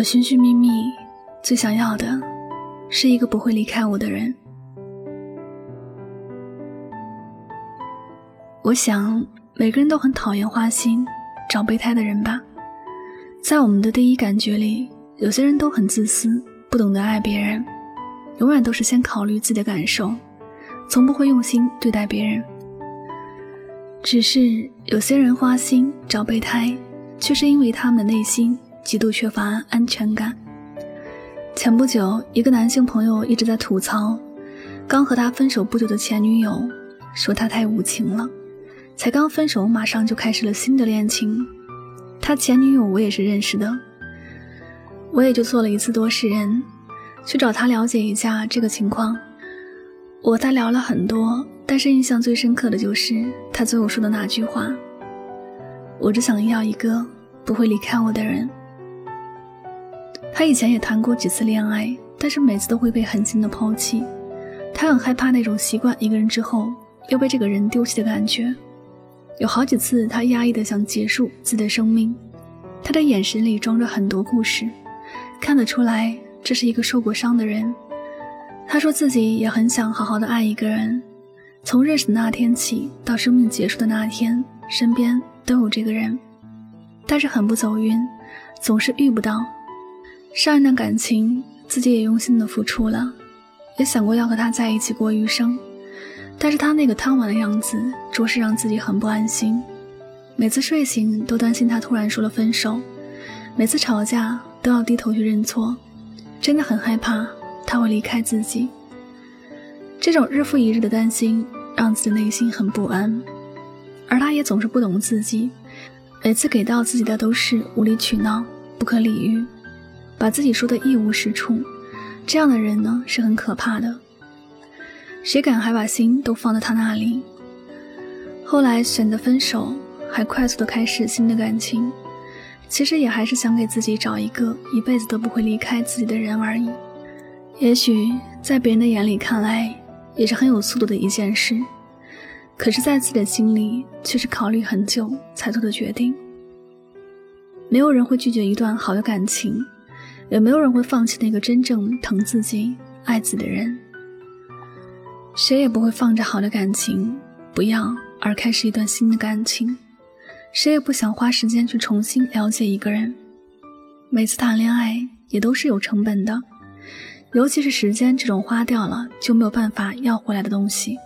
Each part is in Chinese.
我寻寻觅觅，最想要的是一个不会离开我的人。我想，每个人都很讨厌花心找备胎的人吧。在我们的第一感觉里，有些人都很自私，不懂得爱别人，永远都是先考虑自己的感受，从不会用心对待别人。只是有些人花心找备胎，却是因为他们内心。极度缺乏安全感。前不久，一个男性朋友一直在吐槽刚和他分手不久的前女友，说他太无情了，才刚分手马上就开始了新的恋情。他前女友我也是认识的，我也就做了一次多事人，去找他了解一下这个情况。我和他聊了很多，但是印象最深刻的就是他最后说的那句话：“我只想要一个不会离开我的人。”他以前也谈过几次恋爱，但是每次都会被狠心的抛弃。他很害怕那种习惯一个人之后又被这个人丢弃的感觉。有好几次，他压抑的想结束自己的生命。他的眼神里装着很多故事，看得出来这是一个受过伤的人。他说自己也很想好好的爱一个人，从认识的那天起到生命结束的那天，身边都有这个人，但是很不走运，总是遇不到。上一段感情，自己也用心的付出了，也想过要和他在一起过余生，但是他那个贪玩的样子，着实让自己很不安心。每次睡醒都担心他突然说了分手，每次吵架都要低头去认错，真的很害怕他会离开自己。这种日复一日的担心，让自己内心很不安，而他也总是不懂自己，每次给到自己的都是无理取闹，不可理喻。把自己说的一无是处，这样的人呢是很可怕的。谁敢还把心都放在他那里？后来选择分手，还快速的开始新的感情，其实也还是想给自己找一个一辈子都不会离开自己的人而已。也许在别人的眼里看来，也是很有速度的一件事，可是，在自己的心里却是考虑很久才做的决定。没有人会拒绝一段好的感情。也没有人会放弃那个真正疼自己、爱自己的人。谁也不会放着好的感情不要而开始一段新的感情。谁也不想花时间去重新了解一个人。每次谈恋爱也都是有成本的，尤其是时间这种花掉了就没有办法要回来的东西。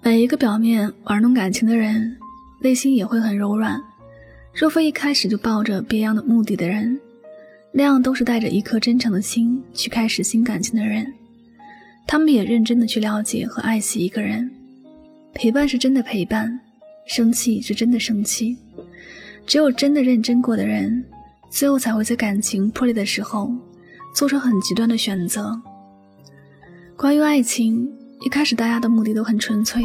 每一个表面玩弄感情的人，内心也会很柔软。若非一开始就抱着别样的目的的人。那样都是带着一颗真诚的心去开始新感情的人，他们也认真的去了解和爱惜一个人，陪伴是真的陪伴，生气是真的生气。只有真的认真过的人，最后才会在感情破裂的时候，做出很极端的选择。关于爱情，一开始大家的目的都很纯粹，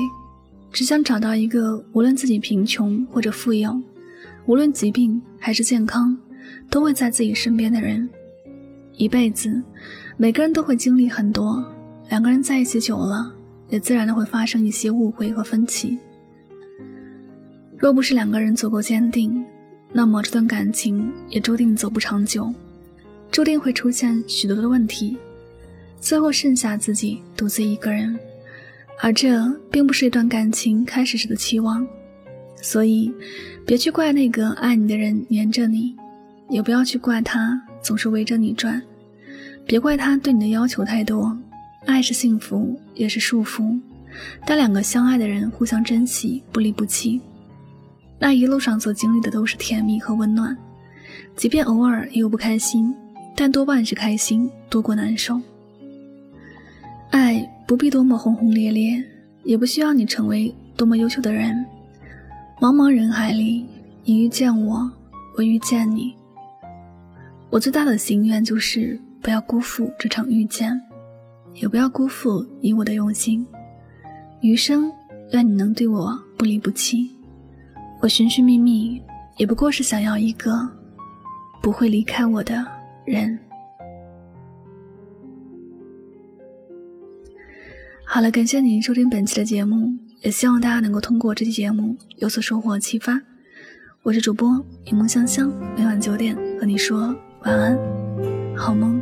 只想找到一个无论自己贫穷或者富有，无论疾病还是健康。都会在自己身边的人，一辈子，每个人都会经历很多。两个人在一起久了，也自然的会发生一些误会和分歧。若不是两个人足够坚定，那么这段感情也注定走不长久，注定会出现许多的问题，最后剩下自己独自一个人。而这并不是一段感情开始时的期望，所以，别去怪那个爱你的人黏着你。也不要去怪他总是围着你转，别怪他对你的要求太多。爱是幸福，也是束缚。但两个相爱的人互相珍惜，不离不弃，那一路上所经历的都是甜蜜和温暖。即便偶尔也有不开心，但多半是开心多过难受。爱不必多么轰轰烈烈，也不需要你成为多么优秀的人。茫茫人海里，你遇见我，我遇见你。我最大的心愿就是不要辜负这场遇见，也不要辜负你我的用心。余生，愿你能对我不离不弃。我寻寻觅觅，也不过是想要一个不会离开我的人。好了，感谢您收听本期的节目，也希望大家能够通过这期节目有所收获启发。我是主播柠檬香香，每晚九点和你说。晚安，好梦。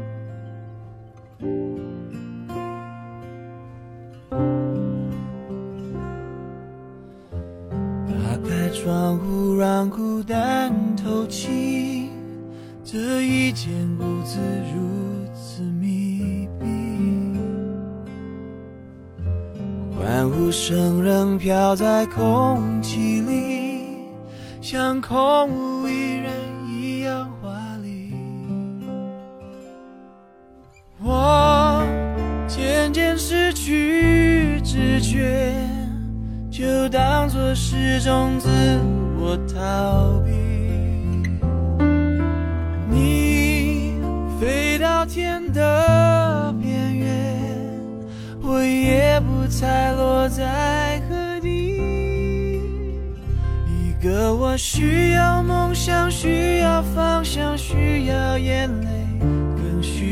打开窗户，让孤单透气。这一间屋子如此密闭，欢呼声仍飘在空气里，像空无一人我渐渐失去知觉，就当作是种自我逃避。你飞到天的边缘，我也不猜落在何地。一个我需要梦想，需要方向，需要眼泪，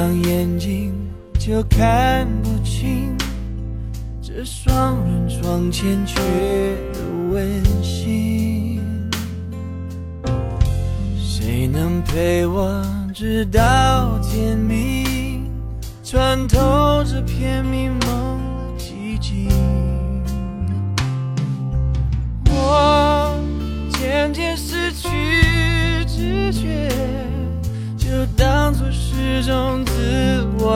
上眼睛就看不清这双人床欠缺的温馨。谁能陪我直到天明，穿透这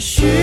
许